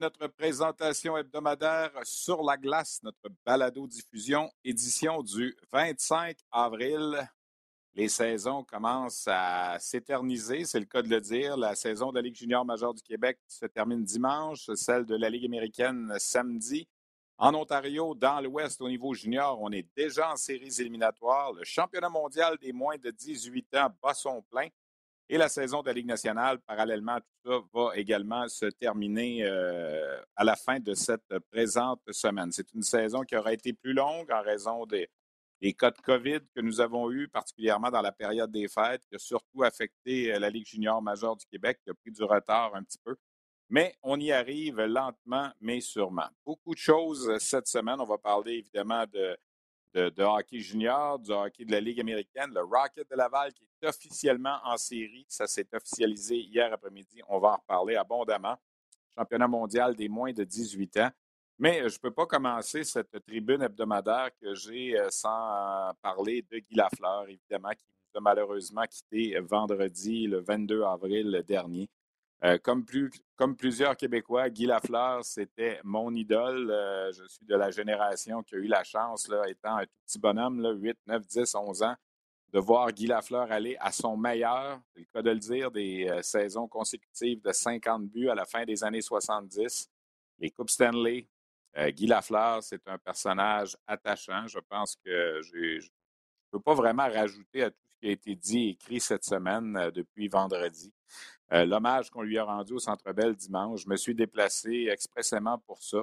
notre présentation hebdomadaire sur la glace, notre balado-diffusion, édition du 25 avril. Les saisons commencent à s'éterniser, c'est le cas de le dire. La saison de la Ligue junior majeure du Québec se termine dimanche, celle de la Ligue américaine samedi. En Ontario, dans l'Ouest, au niveau junior, on est déjà en séries éliminatoires. Le championnat mondial des moins de 18 ans bat son plein. Et la saison de la Ligue nationale, parallèlement à tout ça, va également se terminer euh, à la fin de cette présente semaine. C'est une saison qui aura été plus longue en raison des, cas de COVID que nous avons eus, particulièrement dans la période des fêtes, qui a surtout affecté euh, la Ligue junior majeure du Québec, qui a pris du retard un petit peu. Mais on y arrive lentement, mais sûrement. Beaucoup de choses cette semaine. On va parler évidemment de de, hockey junior, du hockey de la Ligue américaine, le Rocket de Laval qui est officiellement en série. Ça s'est officialisé hier après-midi. On va en reparler abondamment. Championnat mondial des moins de 18 ans. Mais euh, je ne peux pas commencer cette tribune hebdomadaire que j'ai euh, sans parler de Guy Lafleur, évidemment, qui nous a malheureusement quitté vendredi, le 22 avril dernier. Euh, comme, plusieurs Québécois, Guy Lafleur, c'était mon idole. Euh, je suis de la génération qui a eu la chance, étant un tout petit bonhomme, là, 8, 9, 10, 11 ans, de voir Guy Lafleur aller à son meilleur, c'est le cas de le dire, des euh, saisons consécutives de 50 buts à la fin des années 70. Les Coupes Stanley. Guy Lafleur, c'est un personnage attachant. Je pense que je ne peux pas vraiment rajouter à tout qui a été dit et écrit cette semaine depuis vendredi. Euh, l'hommage qu'on lui a rendu au Centre Bell dimanche, je me suis déplacé expressément pour ça.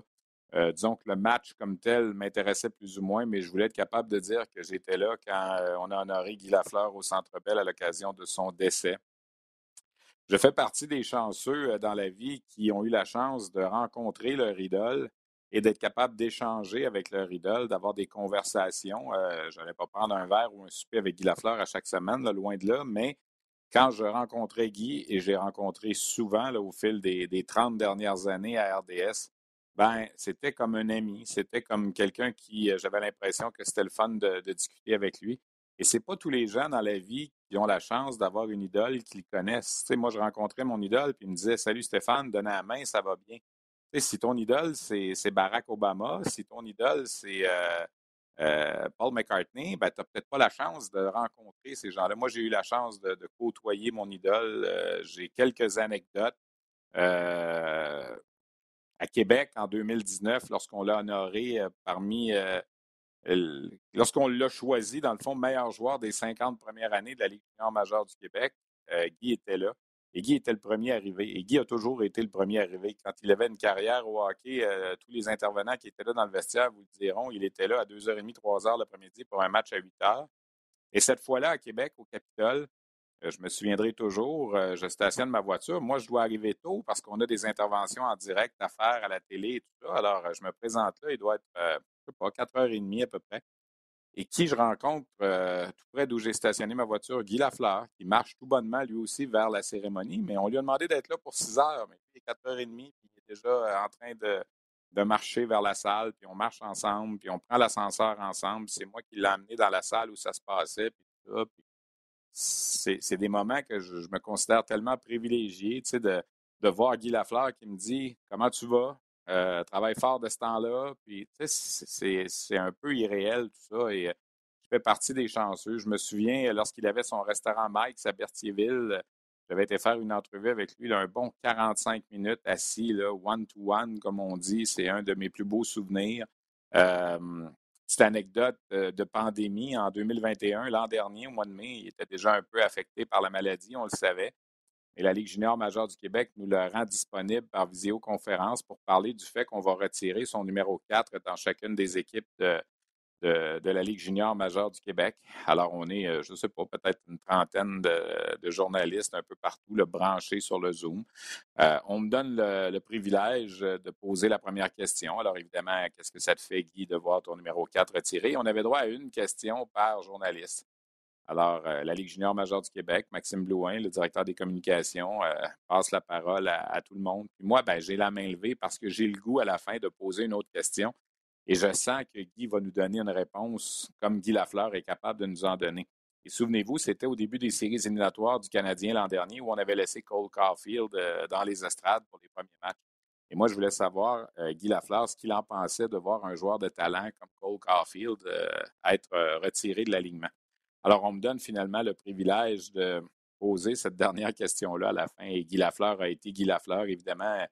Euh, disons que le match comme tel m'intéressait plus ou moins, mais je voulais être capable de dire que j'étais là quand euh, on a honoré Guy Lafleur au Centre Bell à l'occasion de son décès. Je fais partie des chanceux dans la vie qui ont eu la chance de rencontrer leur idole et d'être capable d'échanger avec leur idole, d'avoir des conversations. je n'allais pas prendre un verre ou un souper avec Guy Lafleur à chaque semaine, loin de là, mais quand je rencontrais Guy, et j'ai rencontré souvent au fil des, des 30 dernières années à RDS, ben, c'était comme un ami, c'était comme quelqu'un qui, euh, j'avais l'impression que c'était le fun de, discuter avec lui. Et c'est pas tous les gens dans la vie qui ont la chance d'avoir une idole qu'ils connaissent. Tu moi, je rencontrais mon idole, puis il me disait Salut Stéphane, donnez la main, ça va bien. Si ton idole, c'est Barack Obama, si ton idole, c'est euh, euh, Paul McCartney, ben, tu n'as peut-être pas la chance de rencontrer ces gens-là. Moi, j'ai eu la chance de, côtoyer mon idole. Euh, j'ai quelques anecdotes. À Québec, en 2019, lorsqu'on l'a honoré parmi. lorsqu'on l'a choisi, dans le fond, meilleur joueur des 50 premières années de la Ligue majeure du Québec, Guy était là. Et Guy était le premier arrivé. Et Guy a toujours été le premier arrivé. Quand il avait une carrière au hockey, euh, tous les intervenants qui étaient là dans le vestiaire vous le diront, il était là à 2h30, 3h l'après-midi pour un match à 8h. Et cette fois-là, à Québec, au Capitole, euh, je me souviendrai toujours, euh, je stationne ma voiture. Moi, je dois arriver tôt parce qu'on a des interventions en direct à faire à la télé et tout ça. Alors, je me présente là, il doit être, je sais pas, 4h30 à peu près et qui je rencontre euh, tout près d'où j'ai stationné ma voiture, Guy Lafleur, qui marche tout bonnement lui aussi vers la cérémonie, mais on lui a demandé d'être là pour 6 heures, mais il est 4h30, puis il est déjà euh, en train de, marcher vers la salle, puis on marche ensemble, puis on prend l'ascenseur ensemble, c'est moi qui l'ai amené dans la salle où ça se passait, puis tout ça, c'est des moments que je, me considère tellement privilégié, tu sais, de, de voir Guy Lafleur qui me dit « Comment tu vas? Euh, travaille fort de ce temps-là. C'est un peu irréel tout ça. Euh, je fais partie des chanceux. Je me souviens, lorsqu'il avait son restaurant Mike à Berthierville, j'avais été faire une entrevue avec lui, un bon 45 minutes assis, one-to-one, comme on dit. C'est un de mes plus beaux souvenirs. Euh, petite anecdote de pandémie en 2021, l'an dernier, au mois de mai, il était déjà un peu affecté par la maladie, on le savait. Et la Ligue junior majeure du Québec nous le rend disponible par visioconférence pour parler du fait qu'on va retirer son numéro 4 dans chacune des équipes de, la Ligue junior majeure du Québec. Alors, on est, euh, je ne sais pas, peut-être une trentaine de, journalistes un peu partout, le branchés sur le Zoom. Euh, on me donne le, privilège de poser la première question. Alors, évidemment, qu'est-ce que ça te fait, Guy, de voir ton numéro 4 retiré? On avait droit à une question par journaliste. Alors, euh, la Ligue junior majeure du Québec, Maxime Blouin, le directeur des communications, passe la parole à, tout le monde. Puis moi, ben, j'ai la main levée parce que j'ai le goût à la fin de poser une autre question. Et je sens que Guy va nous donner une réponse comme Guy Lafleur est capable de nous en donner. Et souvenez-vous, c'était au début des séries éliminatoires du Canadien l'an dernier où on avait laissé Cole Caulfield euh, dans les estrades pour les premiers matchs. Et moi, je voulais savoir, euh, Guy Lafleur, ce qu'il en pensait de voir un joueur de talent comme Cole Caulfield euh, être retiré de l'alignement. Alors, on me donne finalement le privilège de poser cette dernière question-là à la fin. Et Guy Lafleur a été Guy Lafleur, évidemment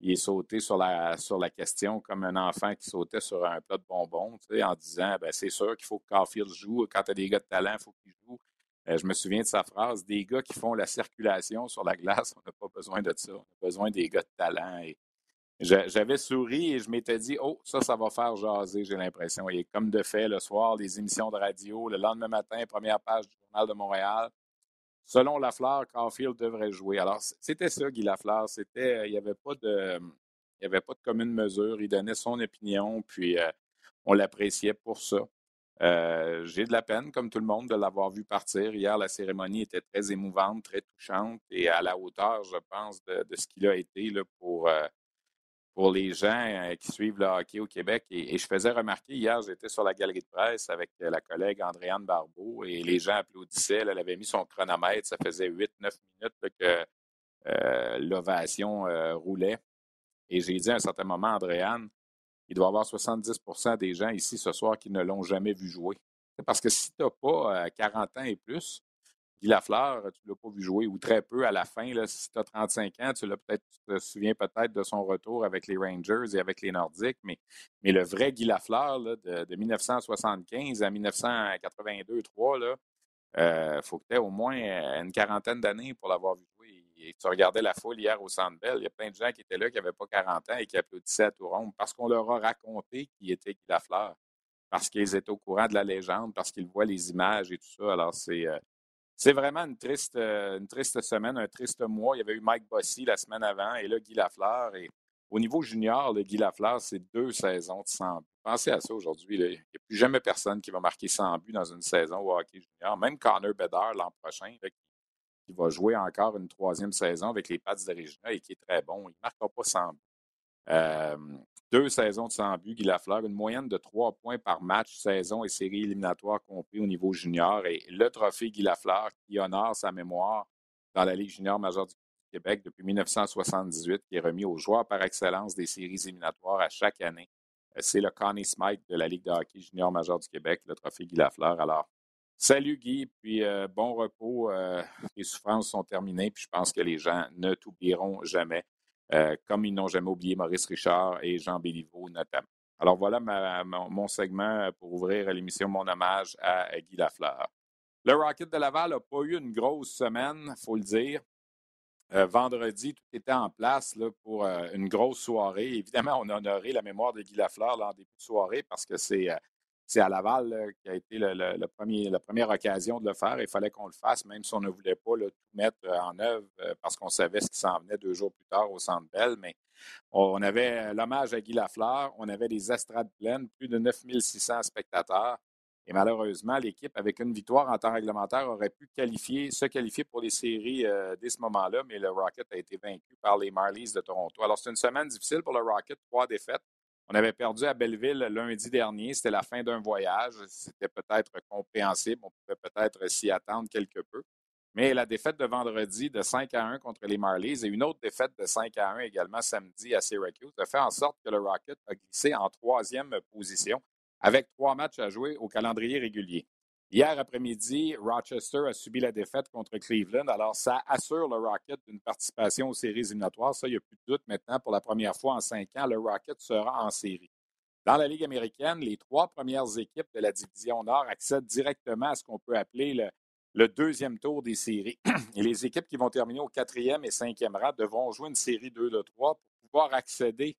il est sauté sur la, sur la question comme un enfant qui sautait sur un plat de bonbons, en disant ben, c'est sûr qu'il faut que Caulfield joue. Quand tu as des gars de talent, il faut qu'ils jouent. Euh, je me souviens de sa phrase des gars qui font la circulation sur la glace, on n'a pas besoin de ça. On a besoin des gars de talent. J'avais souri et je m'étais dit oh, ça, ça va faire jaser, j'ai l'impression. Et comme de fait, le soir, les émissions de radio, le lendemain matin, première page du Journal de Montréal. Selon Lafleur, Caulfield devrait jouer. Alors, c'était ça, Guy Lafleur. C'était, il n'y avait pas de, il avait pas de commune mesure. Il donnait son opinion, puis euh, on l'appréciait pour ça. Euh, j'ai de la peine, comme tout le monde, de l'avoir vu partir. Hier, la cérémonie était très émouvante, très touchante et à la hauteur, je pense, de, ce qu'il a été là, pour, euh, pour les gens euh, qui suivent le hockey au Québec. Et, je faisais remarquer, hier, j'étais sur la galerie de presse avec euh, la collègue Andréane Barbeau et les gens applaudissaient. elle avait mis son chronomètre. Ça faisait 8-9 minutes que euh, l'ovation roulait. Et j'ai dit à un certain moment, Andréane, il doit y avoir 70% des gens ici ce soir qui ne l'ont jamais vu jouer. Parce que si tu n'as pas 40 ans et plus, Guy Lafleur, tu ne l'as pas vu jouer ou très peu à la fin. Si tu as 35 ans, tu, peut-être, te souviens peut-être de son retour avec les Rangers et avec les Nordiques, mais, le vrai Guy Lafleur de, 1975 à 1982-3, il euh, faut que tu aies au moins euh, une quarantaine d'années pour l'avoir vu jouer. Et tu regardais la foule hier au Centre il y a plein de gens qui étaient là qui n'avaient pas 40 ans et qui applaudissaient à tout rond parce qu'on leur a raconté qui était Guy Lafleur, parce qu'ils étaient au courant de la légende, parce qu'ils voient les images et tout ça. Alors, c'est, euh, c'est vraiment une triste, euh, une triste semaine, un triste mois. Il y avait eu Mike Bossy la semaine avant et là, Guy Lafleur. Et au niveau junior, le Guy Lafleur, c'est deux saisons de 100 buts. Pensez à ça aujourd'hui. Il n'y a plus jamais personne qui va marquer 100 buts dans une saison au hockey junior. Même Connor Bedard l'an prochain, qui va jouer encore une troisième saison avec les Pats d'Origina et qui est très bon. Il ne marquera pas 100 buts. Euh, deux saisons de 100 buts, Guy Lafleur, une moyenne de trois points par match, saison et série éliminatoire compris au niveau junior. Et le trophée Guy Lafleur qui honore sa mémoire dans la Ligue junior majeure du Québec depuis 1978, qui est remis aux joueurs par excellence des séries éliminatoires à chaque année. Euh, c'est le Connie Smythe de la Ligue de hockey junior majeure du Québec, le trophée Guy Lafleur. Alors, salut Guy, puis euh, bon repos. les souffrances sont terminées, puis je pense que les gens ne t'oublieront jamais. Euh, comme ils n'ont jamais oublié Maurice Richard et Jean Béliveau notamment. Alors voilà mon, segment pour ouvrir l'émission Mon hommage à Guy Lafleur. Le Rocket de Laval n'a pas eu une grosse semaine, il faut le dire. Euh, vendredi, tout était en place là, pour euh, une grosse soirée. Évidemment, on a honoré la mémoire de Guy Lafleur lors début de parce que c'est c'est à Laval qui a été la première occasion de le faire. Il fallait qu'on le fasse, même si on ne voulait pas tout mettre euh, en œuvre euh, parce qu'on savait ce qui s'en venait deux jours plus tard au Centre Bell. Mais on avait l'hommage à Guy Lafleur, on avait des estrades pleines, plus de 9600 spectateurs. Et malheureusement, l'équipe, avec une victoire en temps réglementaire, aurait pu se qualifier pour les séries euh, dès ce moment-là, mais le Rocket a été vaincu par les Marlies de Toronto. Alors, c'est une semaine difficile pour le Rocket, trois défaites. On avait perdu à Belleville lundi dernier. C'était la fin d'un voyage. C'était peut-être compréhensible. On pouvait peut-être s'y attendre quelque peu. Mais la défaite de vendredi de 5 à 1 contre les Marlies et une autre défaite de 5 à 1 également samedi à Syracuse a fait en sorte que le Rocket a glissé en troisième position avec trois matchs à jouer au calendrier régulier. Hier après-midi, Rochester a subi la défaite contre Cleveland. Alors, ça assure le Rocket d'une participation aux séries éliminatoires. Ça, il n'y a plus de doute maintenant. Pour la première fois en cinq ans, le Rocket sera en série. Dans la Ligue américaine, les trois premières équipes de la division Nord accèdent directement à ce qu'on peut appeler le, deuxième tour des séries. Et les équipes qui vont terminer au quatrième et cinquième rang devront jouer une série 2 de 3 pour pouvoir accéder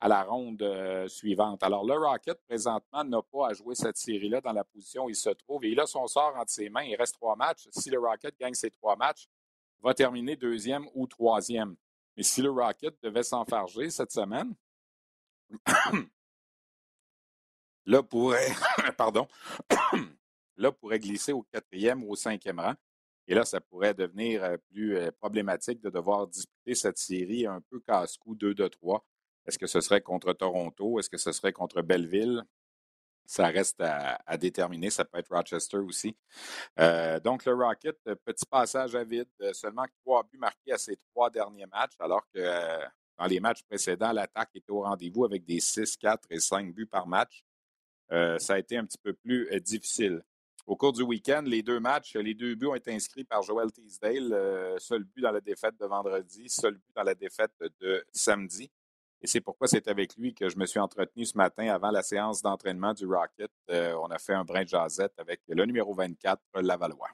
à la ronde euh, suivante. Alors, le Rocket, présentement, n'a pas à jouer cette série-là dans la position où il se trouve. Et il a son sort entre ses mains. Il reste trois matchs. Si le Rocket gagne ses trois matchs, il va terminer deuxième ou troisième. Mais si le Rocket devait s'enfarger cette semaine, là pourrait, pardon, là pourrait glisser au quatrième ou au cinquième rang. Et là, ça pourrait devenir euh, plus euh, problématique de devoir disputer cette série un peu casse-cou 2 de 3 est-ce que ce serait contre Toronto? Est-ce que ce serait contre Belleville? Ça reste à, déterminer. Ça peut être Rochester aussi. Euh, donc, le Rocket, euh, petit passage à vide. Euh, seulement trois buts marqués à ses trois derniers matchs, alors que dans les matchs précédents, l'attaque était au rendez-vous avec des 6, 4 et 5 buts par match. ça a été un petit peu plus difficile. Au cours du week-end, les deux matchs, les deux buts ont été inscrits par Joel Teasdale. seul but dans la défaite de vendredi, seul but dans la défaite de samedi. Et c'est pourquoi c'est avec lui que je me suis entretenu ce matin avant la séance d'entraînement du Rocket. Euh, on a fait un brin de jasette avec le numéro 24, Lavallois.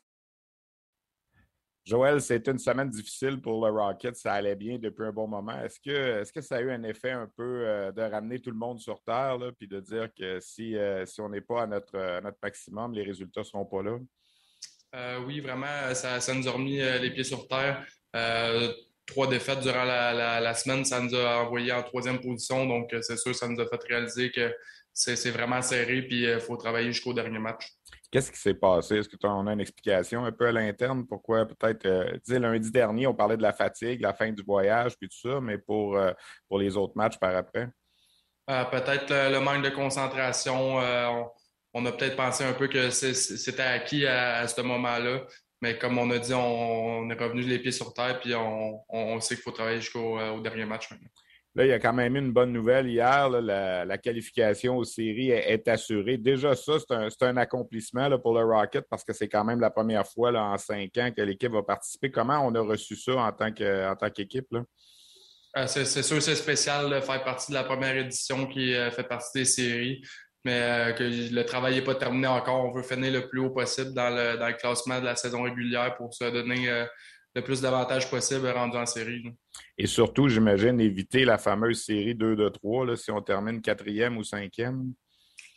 Joël, c'est une semaine difficile pour le Rocket. Ça allait bien depuis un bon moment. Est-ce que, est que ça a eu un effet un peu euh, de ramener tout le monde sur Terre, là, puis de dire que si, euh, si on n'est pas à notre, notre maximum, les résultats ne seront pas là? oui, vraiment, ça, ça, nous a remis les pieds sur Terre trois défaites durant la, semaine, ça nous a envoyé en troisième position. Donc, euh, c'est sûr, ça nous a fait réaliser que c'est vraiment serré puis il euh, faut travailler jusqu'au dernier match. Qu'est-ce qui s'est passé? Est-ce que tu en as une explication un peu à l'interne? Pourquoi peut-être, euh, lundi dernier, on parlait de la fatigue, la fin du voyage, puis tout ça, mais pour, pour les autres matchs par après? peut-être le, manque de concentration. On, a peut-être pensé un peu que c'était acquis à ce moment-là. Mais comme on a dit, on, est revenu les pieds sur terre, puis on, sait qu'il faut travailler jusqu'au euh, dernier match maintenant. Là, il y a quand même eu une bonne nouvelle hier. la, qualification aux séries est, assurée. Déjà, ça, c'est un, accomplissement pour le Rocket parce que c'est quand même la première fois là, en cinq ans que l'équipe va participer. Comment on a reçu ça en tant qu'équipe? Euh, c'est sûr, c'est spécial de faire partie de la première édition qui euh, fait partie des séries mais euh, que le travail n'est pas terminé encore. On veut finir le plus haut possible dans le, classement de la saison régulière pour se donner euh, le plus d'avantages possible rendu en série. Et surtout, j'imagine, éviter la fameuse série 2 de 3 si on termine quatrième ou cinquième.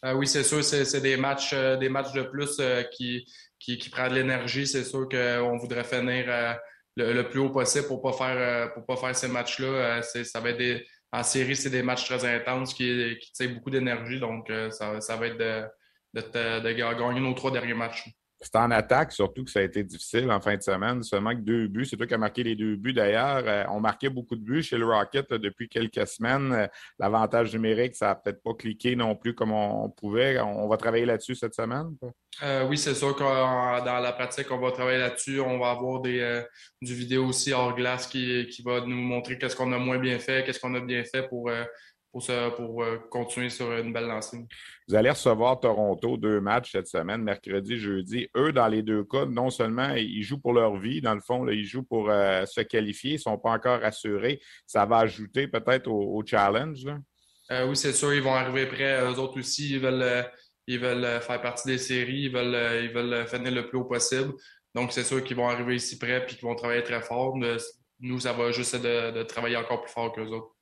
Euh, oui, c'est sûr, c'est des matchs, des matchs de plus qui, qui, prennent de l'énergie. C'est sûr qu'on voudrait finir le, plus haut possible pour ne pas, faire, pour pas faire ces matchs-là. ça va être des, en série, c'est des matchs très intenses qui, qui beaucoup d'énergie. Donc, euh, ça, va être de, de, gagner nos trois derniers matchs. C'est en attaque, surtout que ça a été difficile en fin de semaine. Seulement que deux buts. C'est toi qui as marqué les deux buts d'ailleurs. Euh, on marquait beaucoup de buts chez le Rocket depuis quelques semaines. Euh, l'avantage numérique, ça n'a peut-être pas cliqué non plus comme on, pouvait. On, va travailler là-dessus cette semaine? Euh, oui, c'est sûr que dans la pratique, on va travailler là-dessus. On va avoir des, du vidéo aussi hors glace qui, qui va nous montrer qu'est-ce qu'on a moins bien fait, qu'est-ce qu'on a bien fait pour pour, pour euh, continuer sur une belle lancée. Vous allez recevoir Toronto deux matchs cette semaine, mercredi, jeudi. Eux, dans les deux cas, non seulement ils jouent pour leur vie, dans le fond, ils jouent pour euh, se qualifier, ils ne sont pas encore assurés. Ça va ajouter peut-être au, challenge. Euh, oui, c'est sûr, ils vont arriver près. Eux autres aussi, ils veulent, ils veulent faire partie des séries, ils veulent, ils veulent finir le plus haut possible. Donc, c'est sûr qu'ils vont arriver ici près et qu'ils vont travailler très fort. Nous, ça va juste de, de travailler encore plus fort qu'eux autres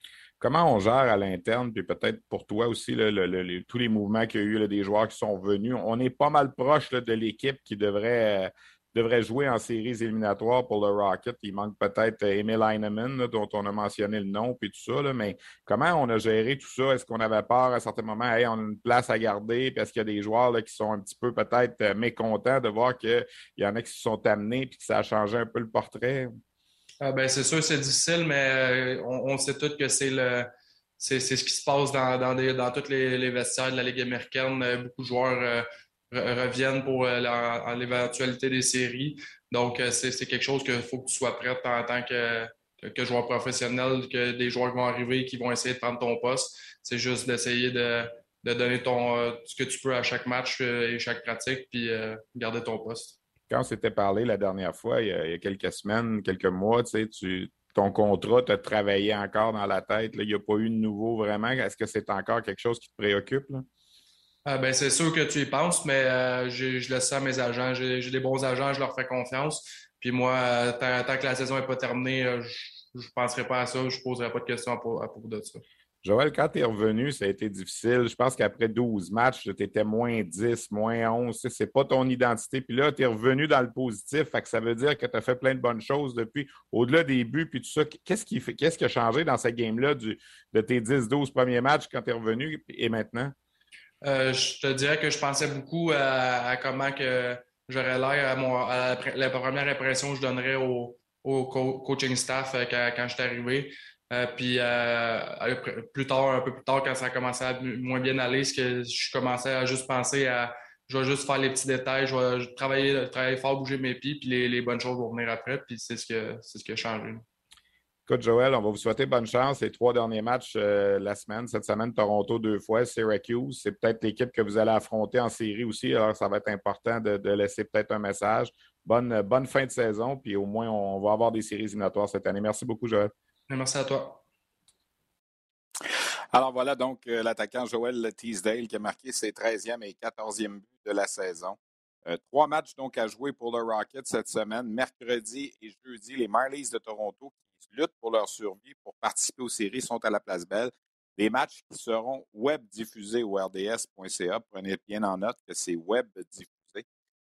comment on gère à l'interne, puis peut-être pour toi aussi, tous les mouvements qu'il y a eu, des joueurs qui sont venus, on est pas mal proche de l'équipe qui devrait, euh, devrait jouer en séries éliminatoires pour le Rocket. Il manque peut-être euh, Emil Heinemann, dont on a mentionné le nom, puis tout ça, mais comment on a géré tout ça? Est-ce qu'on avait peur à certains moments, on a une place à garder, parce qu'il y a des joueurs qui sont un petit peu peut-être euh, mécontents de voir qu'il y en a qui se sont amenés, puis que ça a changé un peu le portrait? Ah, ben, c'est sûr, c'est difficile, mais euh, on, sait tous que c'est le c'est ce qui se passe dans, dans, dans tous les, vestiaires de la Ligue américaine. Euh, beaucoup de joueurs euh, reviennent pour l'éventualité des séries. Donc, c'est quelque chose qu'il faut que tu sois prêt en tant que, que, joueur professionnel, que des joueurs vont arriver qui vont essayer de prendre ton poste. C'est juste d'essayer de, de, donner ton, ce que tu peux à chaque match et chaque pratique, puis garder ton poste quand on s'était parlé la dernière fois, il y, a, quelques semaines, quelques mois, tu, ton contrat t'a travaillé encore dans la tête? Il n'y a pas eu de nouveau vraiment. Est-ce que c'est encore quelque chose qui te préoccupe? Ah, ben, c'est sûr que tu y penses, mais euh, je, je, laisse ça à mes agents. J'ai des bons agents, je leur fais confiance. Puis moi, euh, tant, que la saison n'est pas terminée, euh, je ne penserai pas à ça. Je ne poserai pas de questions à, propos de ça. Joël, quand tu es revenu, ça a été difficile. Je pense qu'après 12 matchs, tu étais moins 10, moins 11. Ce n'est pas ton identité. Puis là, tu es revenu dans le positif. Fait que ça veut dire que tu as fait plein de bonnes choses depuis, au-delà des buts, puis tout ça. Qu'est-ce qui, qui a changé dans cette game-là de tes 10-12 premiers matchs quand tu es revenu et maintenant? Euh, je te dirais que je pensais beaucoup à, comment que j'aurais l'air à, la première impression que je donnerais au, coaching staff euh, quand, quand je suis arrivé. Euh, puis plus tard, un peu plus tard, quand ça a commencé à moins bien aller, ce que je commençais à juste penser à je vais juste faire les petits détails, je vais travailler, travailler fort, bouger mes pieds, puis les, bonnes choses vont venir après. Puis c'est ce, que, ce qui a changé. Écoute, Joël, on va vous souhaiter bonne chance. Les trois derniers matchs euh, la semaine, cette semaine, Toronto deux fois, Syracuse. C'est peut-être l'équipe que vous allez affronter en série aussi. Alors, ça va être important de, laisser peut-être un message. Bonne, bonne fin de saison, puis au moins, on va avoir des séries éliminatoires cette année. Merci beaucoup, Joël. Merci à toi. Alors voilà donc euh, l'attaquant Joël Teasdale qui a marqué ses 13e et 14e buts de la saison. Euh, trois matchs donc à jouer pour le Rocket cette semaine. Mercredi et jeudi, les Marlies de Toronto luttent pour leur survie pour participer aux séries sont à la place belle. Des matchs qui seront web diffusés au rds.ca. Prenez bien en note que c'est web diffusé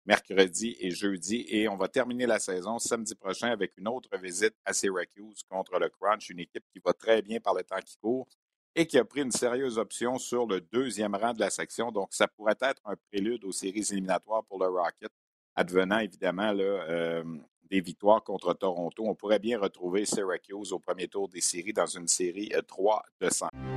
mercredi et jeudi. Et on va terminer la saison samedi prochain avec une autre visite à Syracuse contre le Crunch, une équipe qui va très bien par le temps qui court et qui a pris une sérieuse option sur le deuxième rang de la section. Donc, ça pourrait être un prélude aux séries éliminatoires pour le Rocket, advenant évidemment euh, des victoires contre Toronto. On pourrait bien retrouver Syracuse au premier tour des séries dans une série 3 euh, de 5.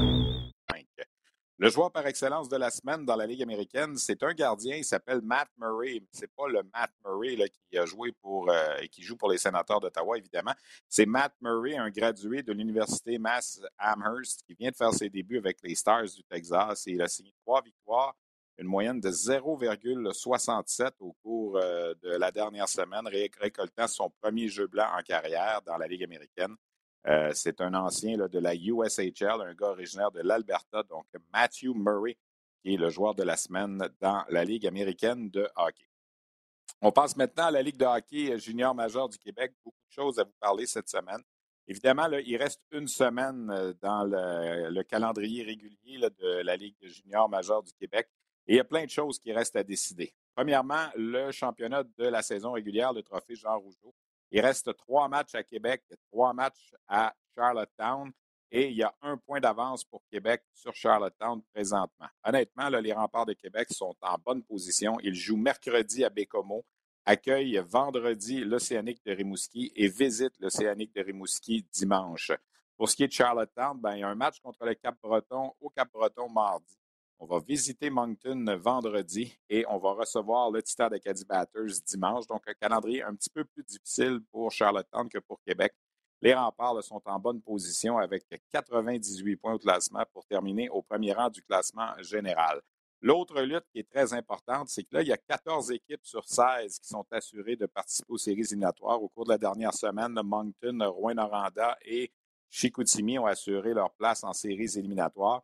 Le joueur par excellence de la semaine dans la Ligue américaine, c'est un gardien, il s'appelle Matt Murray. C'est pas le Matt Murray qui a joué pour euh, et qui joue pour les sénateurs d'Ottawa, évidemment. C'est Matt Murray, un gradué de l'Université Mass Amherst, qui vient de faire ses débuts avec les Stars du Texas il a signé trois victoires, une moyenne de 0,67 au cours euh, de la dernière semaine, récoltant son premier jeu blanc en carrière dans la Ligue américaine. Euh, c'est un ancien de la USHL, un gars originaire de l'Alberta, donc Matthew Murray, qui est le joueur de la semaine dans la Ligue américaine de hockey. On passe maintenant à la Ligue de hockey junior majeur du Québec. Beaucoup de choses à vous parler cette semaine. Évidemment, il reste une semaine euh, dans le, calendrier régulier de la Ligue junior majeur du Québec et il y a plein de choses qui restent à décider. Premièrement, le championnat de la saison régulière, le trophée Jean Rougeau. Il reste trois matchs à Québec, trois matchs à Charlottetown et il y a un point d'avance pour Québec sur Charlottetown présentement. Honnêtement, les remparts de Québec sont en bonne position. Ils jouent mercredi à Bécomo, accueillent vendredi l'Océanique de Rimouski et visitent l'Océanique de Rimouski dimanche. Pour ce qui est de Charlottetown, ben, il y a un match contre le Cap-Breton au Cap-Breton mardi. On va visiter Moncton vendredi et on va recevoir le Titan d'Acadie Batters dimanche. Donc, un calendrier un petit peu plus difficile pour Charlottetown que pour Québec. Les remparts sont en bonne position avec 98 points au classement pour terminer au premier rang du classement général. L'autre lutte qui est très importante, c'est que là, il y a 14 équipes sur 16 qui sont assurées de participer aux séries éliminatoires. Au cours de la dernière semaine, Moncton, Rouen-Noranda et Chicoutimi ont assuré leur place en séries éliminatoires.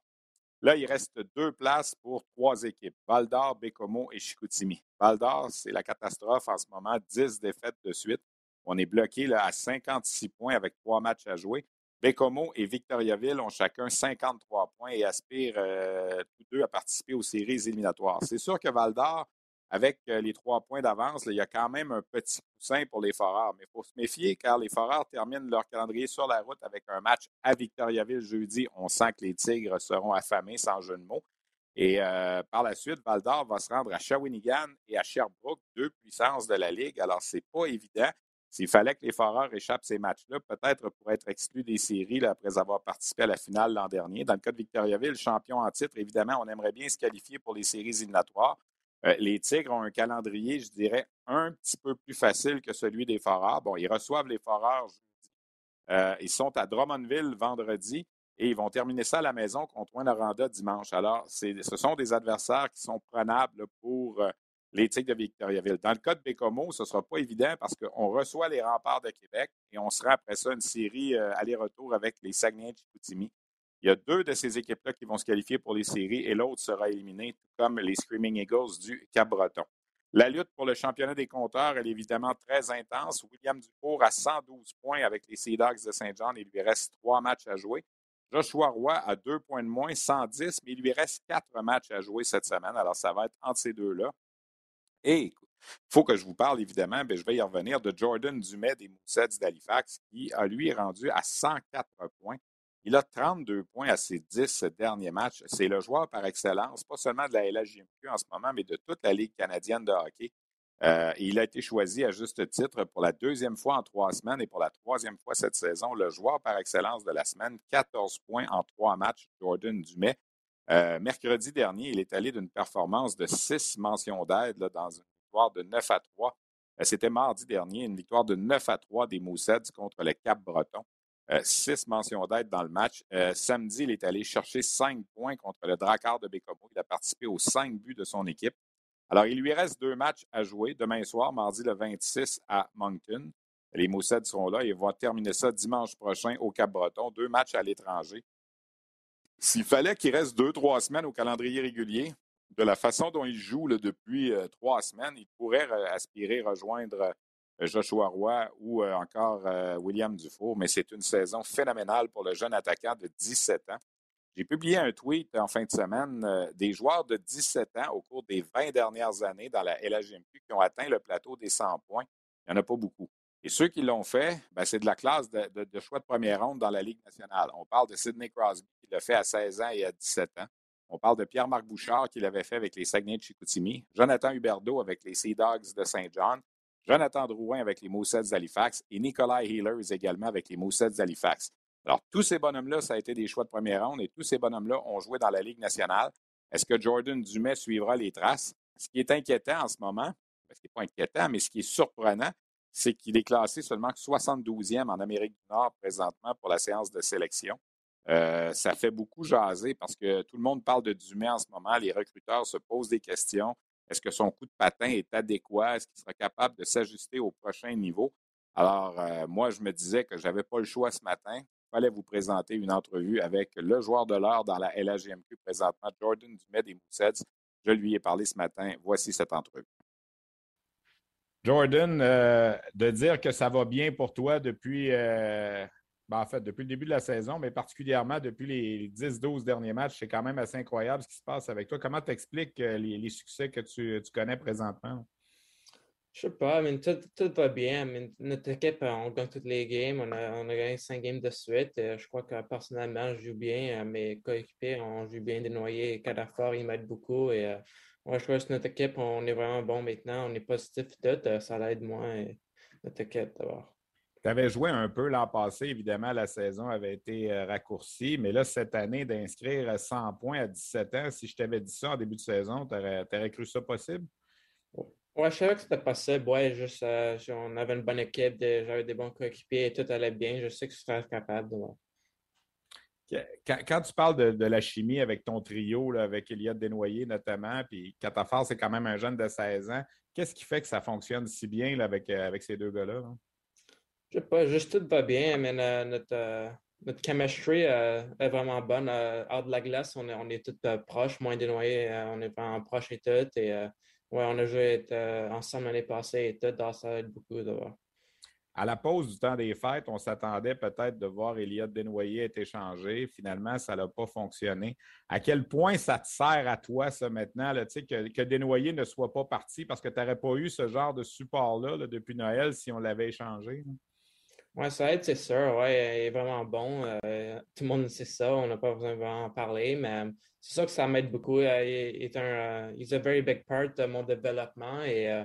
Là, il reste deux places pour trois équipes, Val d'Or, Bécomo et Chicoutimi. Val d'Or, c'est la catastrophe en ce moment, 10 défaites de suite. On est bloqué là, à 56 points avec trois matchs à jouer. Bécomo et Victoriaville ont chacun 53 points et aspirent euh, tous deux à participer aux séries éliminatoires. C'est sûr que Val d'Or avec euh, les trois points d'avance, il y a quand même un petit coussin pour les Foreurs. Mais il faut se méfier car les Foreurs terminent leur calendrier sur la route avec un match à Victoriaville jeudi. On sent que les Tigres seront affamés, sans jeu de mots. Et euh, par la suite, Val d'Or va se rendre à Shawinigan et à Sherbrooke, deux puissances de la Ligue. Alors, c'est pas évident. S'il fallait que les Foreurs échappent ces matchs-là, peut-être pour être exclus des séries après avoir participé à la finale l'an dernier. Dans le cas de Victoriaville, champion en titre, évidemment, on aimerait bien se qualifier pour les séries éliminatoires. Euh, les Tigres ont un calendrier, je dirais, un petit peu plus facile que celui des Foreurs. Bon, ils reçoivent les Foreurs euh, ils sont à Drummondville vendredi et ils vont terminer ça à la maison contre Rwanda dimanche. Alors, ce sont des adversaires qui sont prenables pour euh, les Tigres de Victoriaville. Dans le cas de Bécomo, ce ne sera pas évident parce qu'on reçoit les remparts de Québec et on sera après ça une série aller-retour avec les Saguenay de Chicoutimi. Il y a deux de ces équipes-là qui vont se qualifier pour les séries et l'autre sera éliminé, tout comme les Screaming Eagles du Cap-Breton. La lutte pour le championnat des compteurs, est évidemment très intense. William Dufour a 112 points avec les Sea Dogs de Saint-Jean. Il lui reste trois matchs à jouer. Joshua Roy a deux points de moins, 110, mais il lui reste quatre matchs à jouer cette semaine. Alors, ça va être entre ces deux-là. Et il faut que je vous parle, évidemment, mais je vais y revenir, de Jordan Dumais des Moussets d'Halifax, qui a lui rendu à 104 points. Il a 32 points à ses 10 derniers matchs. C'est le joueur par excellence, pas seulement de la LHJMQ en ce moment, mais de toute la Ligue canadienne de hockey. Euh, il a été choisi à juste titre pour la deuxième fois en trois semaines et pour la troisième fois cette saison, le joueur par excellence de la semaine, 14 points en trois matchs, Jordan Dumais. Euh, mercredi dernier, il est allé d'une performance de six mentions d'aide dans une victoire de 9 à 3. Euh, c'était mardi dernier, une victoire de 9 à 3 des Moussets contre le Cap-Breton. Euh, six mentions d'aide dans le match. Euh, samedi, il est allé chercher cinq points contre le Drakkar de Bécomo. Il a participé aux cinq buts de son équipe. Alors, il lui reste deux matchs à jouer demain soir, mardi le 26 à Moncton. Les Moussets seront là et vont terminer ça dimanche prochain au Cap-Breton. Deux matchs à l'étranger. S'il fallait qu'il reste deux, trois semaines au calendrier régulier, de la façon dont il joue depuis euh, trois semaines, il pourrait aspirer rejoindre Joshua Roy ou euh, encore euh, William Dufour, mais c'est une saison phénoménale pour le jeune attaquant de 17 ans. J'ai publié un tweet en fin de semaine euh, des joueurs de 17 ans au cours des 20 dernières années dans la LHMQ qui ont atteint le plateau des 100 points. Il n'y en a pas beaucoup. Et ceux qui l'ont fait, ben, c'est de la classe de, choix de première ronde dans la Ligue nationale. On parle de Sidney Crosby qui l'a fait à 16 ans et à 17 ans. On parle de Pierre-Marc Bouchard qui l'avait fait avec les Saguenay de Chicoutimi, Jonathan Huberdeau avec les Sea Dogs de Saint-John, Jonathan Drouin avec les Moussets d'Halifax et Nicolas Healers également avec les Moussets d'Halifax. Alors, tous ces bonhommes-là, ça a été des choix de première ronde et tous ces bonhommes-là ont joué dans la Ligue nationale. Est-ce que Jordan Dumais suivra les traces? Ce qui est inquiétant en ce moment, ce qui n'est pas inquiétant, mais ce qui est surprenant, c'est qu'il est classé seulement 72e en Amérique du Nord présentement pour la séance de sélection. Euh, ça fait beaucoup jaser parce que tout le monde parle de Dumais en ce moment. Les recruteurs se posent des questions. Est-ce que son coup de patin est adéquat? Est-ce qu'il sera capable de s'ajuster au prochain niveau? Alors, euh, moi, je me disais que je n'avais pas le choix ce matin. Il fallait vous présenter une entrevue avec le joueur de l'heure dans la LHGMQ présentement, Jordan Dumais des Moussets. Je lui ai parlé ce matin. Voici cette entrevue. Jordan, euh, de dire que ça va bien pour toi depuis euh, ben, en fait, depuis le début de la saison, mais particulièrement depuis les 10-12 derniers matchs, c'est quand même assez incroyable ce qui se passe avec toi. Comment tu expliques euh, les, succès que tu, connais présentement? Je sais pas, mais tout, va bien. notre équipe, euh, on gagne toutes les games. On a, gagné cinq games de suite. Je crois que personnellement, je joue bien. Euh, mes coéquipiers, on joue bien dénoyé. Kadafar, il m'aide beaucoup. Et je crois que notre équipe, on est vraiment bon maintenant. On est positif tout. Ça l'aide moins, notre équipe d'abord. Tu avais joué un peu l'an passé, évidemment, la saison avait été euh, raccourcie, mais là, cette année, d'inscrire 100 points à 17 ans, si je t'avais dit ça en début de saison, tu aurais, cru ça possible? Oui, je savais que c'était possible. Ouais, juste, euh, on avait une bonne équipe, j'avais des bons coéquipiers et tout allait bien. Je sais que je serais capable de. Quand, tu parles de, la chimie avec ton trio, avec Eliott Desnoyers notamment, puis Catafar, c'est quand même un jeune de 16 ans, qu'est-ce qui fait que ça fonctionne si bien avec, euh, avec ces deux gars-là? là? Je sais pas, juste tout va bien, mais notre, euh, notre chemistry euh, est vraiment bonne. Euh, hors de la glace, on est, on est tous proches, moins dénoyés, on est vraiment proches et tout. Et ouais, on a joué ensemble l'année passée et tout, donc ça aide beaucoup de voir. À la pause du temps des fêtes, on s'attendait peut-être de voir Elliott Desnoyers être échangé. Finalement, ça n'a pas fonctionné. À quel point ça te sert à toi, ça, maintenant, que, que Desnoyers ne soit pas parti parce que tu n'aurais pas eu ce genre de support-là depuis Noël si on l'avait échangé? Oui, ça aide, c'est sûr. Ouais, il est vraiment bon. Euh, tout le monde sait ça. On n'a pas besoin d'en parler, mais c'est sûr que ça m'aide beaucoup. il est un, he's a very big part de mon développement et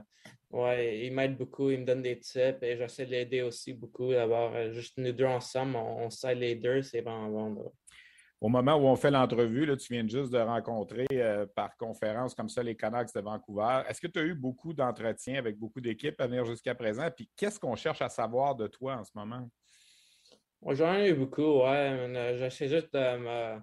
ouais, il m'aide beaucoup. Il me donne des tips et j'essaie de l'aider aussi beaucoup. D'abord, juste nous deux ensemble, on, on s'aide les deux. C'est vraiment bon au moment où on fait l'entrevue, tu viens juste de rencontrer euh, par conférence comme ça les Canucks de Vancouver. Est-ce que tu as eu beaucoup d'entretiens avec beaucoup d'équipes à venir jusqu'à présent? Puis qu'est-ce qu'on cherche à savoir de toi en ce moment? J'en ai eu beaucoup, ouais. J'essaie juste de me,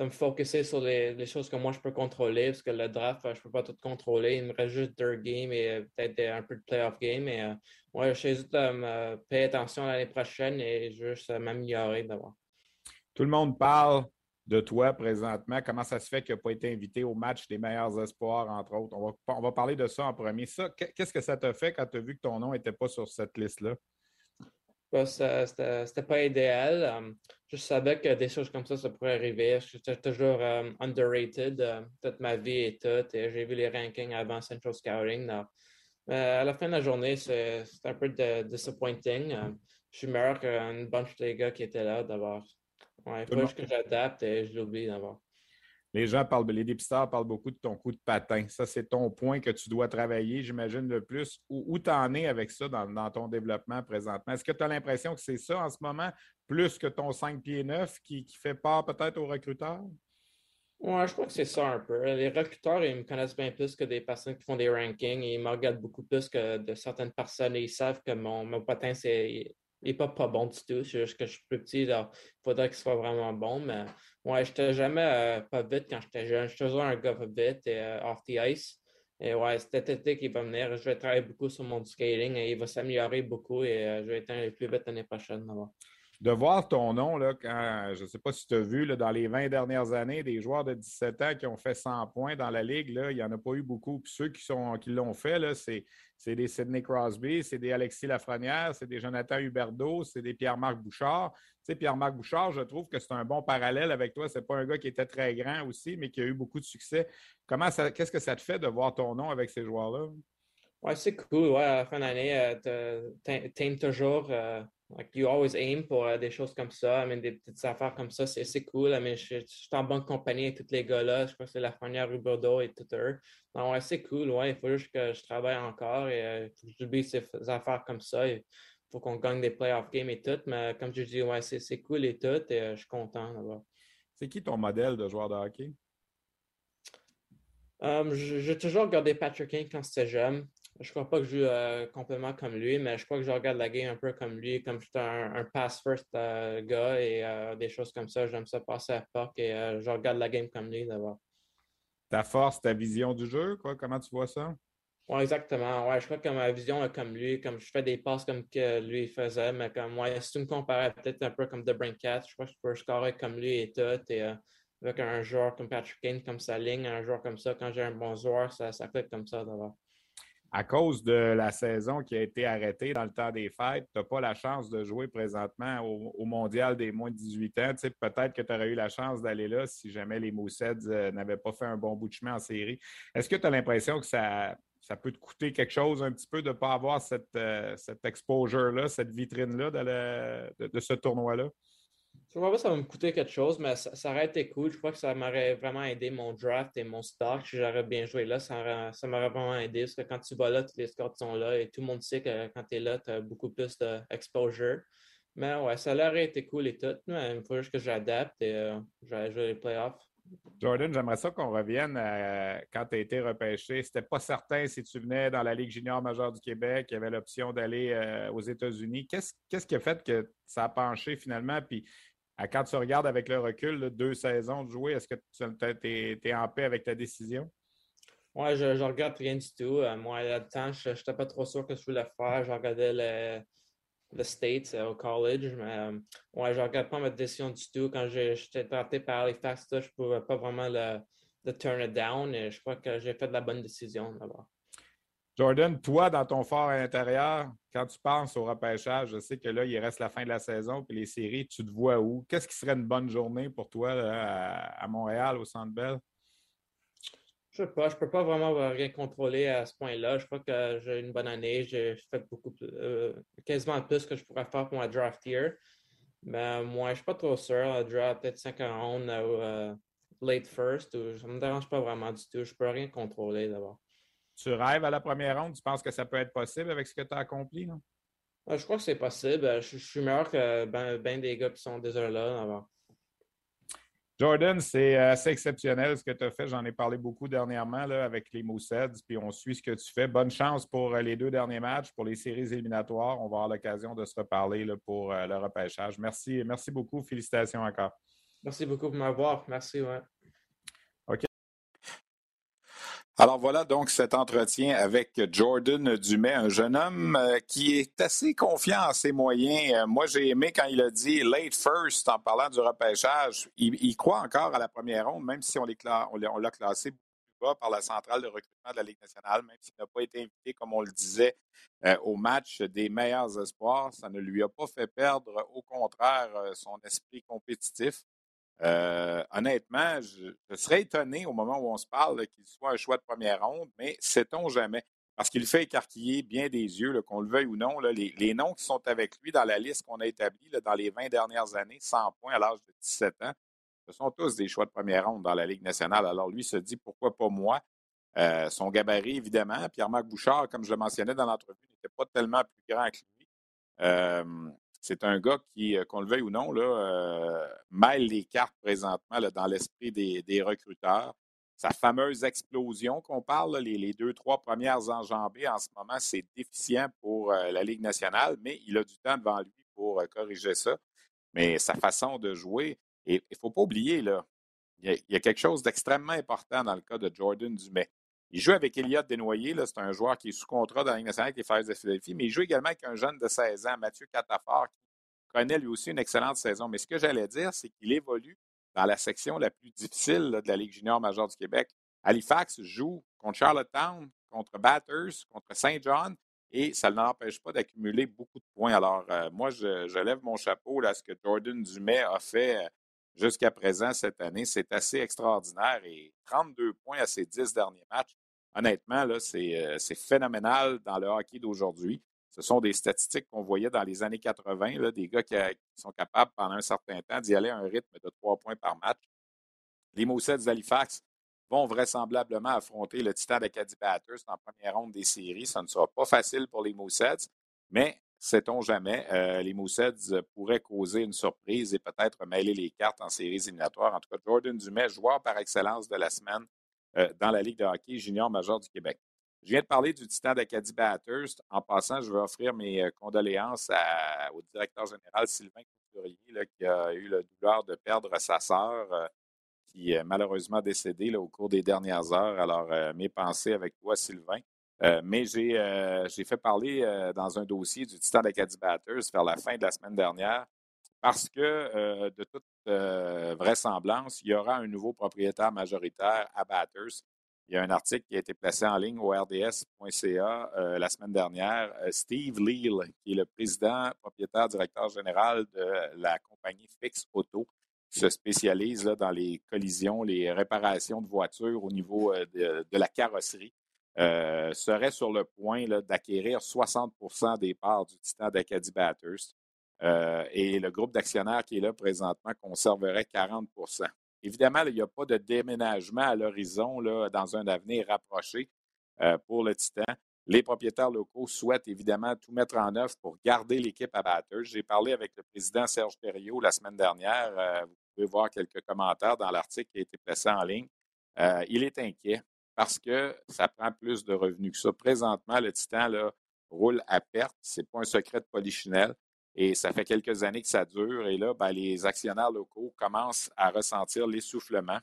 de me sur les, choses que moi je peux contrôler, parce que le draft, je ne peux pas tout contrôler. Il me reste juste deux games et euh, peut-être un peu de playoff game. Et euh, ouais, j'essaie juste de me payer attention l'année prochaine et juste m'améliorer d'abord. Tout le monde parle de toi présentement. Comment ça se fait qu'il n'a pas été invité au match des meilleurs espoirs, entre autres? On va, parler de ça en premier. Ça, qu'est-ce que ça t'a fait quand tu as vu que ton nom n'était pas sur cette liste-là? Bah, c'était pas idéal. Euh, je savais que des choses comme ça, ça pourrait arriver. J'étais toujours euh, underrated euh, toute ma vie et tout. j'ai vu les rankings avant Central Scouting. à la fin de la journée, c'est un peu disappointing. je suis meilleur qu'une bunch de gars qui étaient là d'abord. Ouais, il faut que j'adapte et je l'oublie d'abord. Les gens parlent, les dépisteurs parlent beaucoup de ton coup de patin. Ça, c'est ton point que tu dois travailler, j'imagine, le plus. Où, tu en es avec ça dans, ton développement présentement? Est-ce que tu as l'impression que c'est ça en ce moment, plus que ton 5 pieds 9 qui, fait peur peut-être aux recruteurs? Oui, je crois que c'est ça un peu. Les recruteurs, ils me connaissent bien plus que des personnes qui font des rankings. Ils me regardent beaucoup plus que de certaines personnes et ils savent que mon, mon patin, c'est n'est pas, pas bon du tout. C'est juste que je suis plus petit, il faudrait qu'il soit vraiment bon. Mais ouais, je n'étais jamais euh, pas vite quand j'étais jeune. Je toujours un gars vite et euh, off the ice. Et ouais, cet été qui va venir, je vais travailler beaucoup sur mon skating et il va s'améliorer beaucoup et euh, je vais être un plus vite l'année prochaine de voir ton nom, là, quand, je ne sais pas si tu as vu, là, dans les 20 dernières années, des joueurs de 17 ans qui ont fait 100 points dans la Ligue, là, il n'y en a pas eu beaucoup. Puis ceux qui, sont, qui l'ont fait, c'est, c'est des Sidney Crosby, c'est des Alexis Lafrenière, c'est des Jonathan Huberdeau, c'est des Pierre-Marc Bouchard. Tu sais, Pierre-Marc Bouchard, je trouve que c'est un bon parallèle avec toi. Ce n'est pas un gars qui était très grand aussi, mais qui a eu beaucoup de succès. Comment ça, qu'est-ce que ça te fait de voir ton nom avec ces joueurs-là? Oui, c'est cool. Ouais, à la fin d'année, euh, tu aimes toujours euh, Like you always aim pour euh, des choses comme ça. I mean, des petites affaires comme ça, c'est cool. I mean, je, suis en bonne compagnie avec tous les gars-là. Je crois que c'est la première Ruberdo et tout eux. Donc, ouais, c'est cool. Ouais, il faut juste que je travaille encore et euh, j'oublie ces affaires comme ça. Il faut qu'on gagne des playoff games et tout. Mais comme je dis, ouais, c'est cool et tout. Et euh, je suis content d'avoir. C'est qui ton modèle de joueur de hockey? Um, j'ai toujours regardé Patrick King quand c'était jeune. Je crois pas que je joue euh, complètement comme lui, mais je crois que je regarde la game un peu comme lui, comme j'étais un, un pass-first euh, gars et euh, des choses comme ça. J'aime ça passer à la et je regarde la game comme lui d'abord. Ta force, ta vision du jeu, quoi? Comment tu vois ça? Oui, exactement. Ouais, je crois que ma vision est comme lui, comme je fais des passes comme que lui faisait, mais comme moi, si tu me comparais peut-être un peu comme The Cat, je crois que je peux scorer comme lui et tout. Et avec un joueur comme Patrick Kane comme sa ligne, un joueur comme ça, quand j'ai un bon joueur, ça, ça fait comme ça d'abord à cause de la saison qui a été arrêtée dans le temps des fêtes, tu n'as pas la chance de jouer présentement au, mondial des moins de 18 ans. Peut-être que tu aurais eu la chance d'aller là si jamais les Mousseds euh, n'avaient pas fait un bon bout de chemin en série. Est-ce que tu as l'impression que ça, peut te coûter quelque chose un petit peu de ne pas avoir cette, euh, exposure-là, cette vitrine-là de ce tournoi-là? Je crois pas ça va me coûter quelque chose, mais ça, aurait été cool. Je crois que ça m'aurait vraiment aidé mon draft et mon stock. Si j'aurais bien joué là, ça, m'aurait vraiment aidé. Parce que quand tu vas là, tous les scores sont là et tout le monde sait que quand tu es là, tu as beaucoup plus d'exposure. Mais ouais, ça aurait été cool et tout. Mais il faut juste que j'adapte et euh, je jouer les playoffs. Jordan, j'aimerais ça qu'on revienne quand tu as été repêché. C'était pas certain si tu venais dans la Ligue junior majeure du Québec, il y avait l'option d'aller euh, aux États-Unis. Qu'est-ce qui a fait que ça a penché finalement? Puis quand tu regardes avec le recul, deux saisons de jouer, est-ce que tu es, en paix avec ta décision? Oui, je, ne regarde rien du tout. Euh, moi, là-dedans, je n'étais pas trop sûr que je voulais faire. Je regardais le, States euh, au college, mais euh, je ne regarde pas ma décision du tout. Quand j'étais traité par les je ne pouvais pas vraiment le, le, turn it down et je crois que j'ai fait la bonne décision d'abord. Jordan, toi, dans ton fort à l'intérieur, quand tu penses au repêchage, je sais que là, il reste la fin de la saison puis les séries, tu te vois où? Qu'est-ce qui serait une bonne journée pour toi à, Montréal, au Centre Bell? Je sais pas, je peux pas vraiment rien contrôler à ce point-là. Je crois que j'ai une bonne année. J'ai fait beaucoup, euh, quasiment plus que je pourrais faire pour ma draft year. Mais moi, je suis pas trop sûr. La draft peut-être 5 round ou euh, late first. Ça me dérange pas vraiment du tout. Je peux rien contrôler d'abord. Tu rêves à la première ronde? Tu penses que ça peut être possible avec ce que tu as accompli? Non? je crois que c'est possible. Je, suis meilleur que ben, ben, des gars qui sont déjà là. Jordan, c'est assez exceptionnel ce que tu as fait. J'en ai parlé beaucoup dernièrement là, avec les Mooseheads, puis on suit ce que tu fais. Bonne chance pour euh, les deux derniers matchs, pour les séries éliminatoires. On va avoir l'occasion de se reparler là, pour euh, le repêchage. Merci, merci beaucoup. Félicitations encore. Merci beaucoup pour m'avoir. Merci. Ouais. Alors voilà donc cet entretien avec Jordan Dumais, un jeune homme euh, qui est assez confiant en ses moyens. Euh, moi, j'ai aimé quand il a dit late first en parlant du repêchage. Il, croit encore à la première ronde, même si on l'a classé plus bas par la centrale de recrutement de la Ligue nationale, même s'il n'a pas été invité, comme on le disait, euh, au match des meilleurs espoirs. Ça ne lui a pas fait perdre, au contraire, son esprit compétitif. Euh, honnêtement, je, serais étonné au moment où on se parle qu'il soit un choix de première ronde, mais sait-on jamais? Parce qu'il fait écarquiller bien des yeux, qu'on le veuille ou non, les, noms qui sont avec lui dans la liste qu'on a établie dans les 20 dernières années, 100 points à l'âge de 17 ans, ce sont tous des choix de première ronde dans la Ligue nationale. Alors lui se dit pourquoi pas moi? Euh, son gabarit, évidemment. Pierre-Marc Bouchard, comme je le mentionnais dans l'entrevue, n'était pas tellement plus grand que lui. Euh, c'est un gars qui, euh, qu'on le veuille ou non, là, euh, mêle les cartes présentement dans l'esprit des, recruteurs. Sa fameuse explosion qu'on parle, les, deux, trois premières enjambées en ce moment, c'est déficient pour euh, la Ligue nationale, mais il a du temps devant lui pour corriger ça. Mais sa façon de jouer, il ne faut pas oublier, là, il y, a, quelque chose d'extrêmement important dans le cas de Jordan Dumais. Il joue avec Elliott Desnoyers, c'est un joueur qui est sous contrat dans la Ligue nationale avec les de Philadelphie, mais il joue également avec un jeune de 16 ans, Mathieu Catafort, qui connaît lui aussi une excellente saison. Mais ce que j'allais dire, c'est qu'il évolue dans la section la plus difficile de la Ligue junior majeure du Québec. Halifax joue contre Charlottetown, contre Batters, contre Saint John, et ça ne l'empêche pas d'accumuler beaucoup de points. Alors, euh, moi, je, lève mon chapeau à ce que Jordan Dumais a fait euh, jusqu'à présent cette année. C'est assez extraordinaire et 32 points à ses 10 derniers matchs honnêtement, euh, c'est, phénoménal dans le hockey d'aujourd'hui. Ce sont des statistiques qu'on voyait dans les années 80, là, des gars qui, sont capables pendant un certain temps d'y aller à un rythme de trois points par match. Les Mooseheads d'Halifax vont vraisemblablement affronter le Titan d'Acadie Batters en première ronde des séries. Ça ne sera pas facile pour les Mooseheads, mais sait-on jamais, euh, les Mooseheads pourraient causer une surprise et peut-être mêler les cartes en séries éliminatoires. En tout cas, Jordan Dumais, joueur par excellence de la semaine, euh, dans la Ligue de hockey junior majeur du Québec. Je viens de parler du titan d'Acadie Bathurst. En passant, je veux offrir mes euh, condoléances au directeur général Sylvain Couturier, qui a eu le douleur de perdre sa sœur, euh, qui est malheureusement décédée au cours des dernières heures. Alors, mes pensées avec toi, Sylvain. mais j'ai fait parler dans un dossier du titan d'Acadie Bathurst vers la fin de la semaine dernière parce que, de toute euh, vraisemblance, il y aura un nouveau propriétaire majoritaire à Batters. Il y a un article qui a été placé en ligne au rds.ca euh, la semaine dernière. Euh, Steve Leal, qui est le président, propriétaire, directeur général de la compagnie Fix Auto, qui se spécialise dans les collisions, les réparations de voitures au niveau de, la carrosserie, serait sur le point d'acquérir 60% des parts du titan d'Acadie Batters. Euh, et le groupe d'actionnaires qui est là présentement conserverait 40% Évidemment, il n'y a pas de déménagement à l'horizon dans un avenir rapproché euh, pour le Titan. Les propriétaires locaux souhaitent évidemment tout mettre en œuvre pour garder l'équipe à. J'ai parlé avec le président Serge Perriot la semaine dernière. Euh, vous pouvez voir quelques commentaires dans l'article qui a été placé en ligne. il est inquiet parce que ça prend plus de revenus que ça. Présentement, le Titan roule à perte. Ce n'est pas un secret de polichinelle. Et ça fait quelques années que ça dure. Et là, ben, les actionnaires locaux commencent à ressentir l'essoufflement.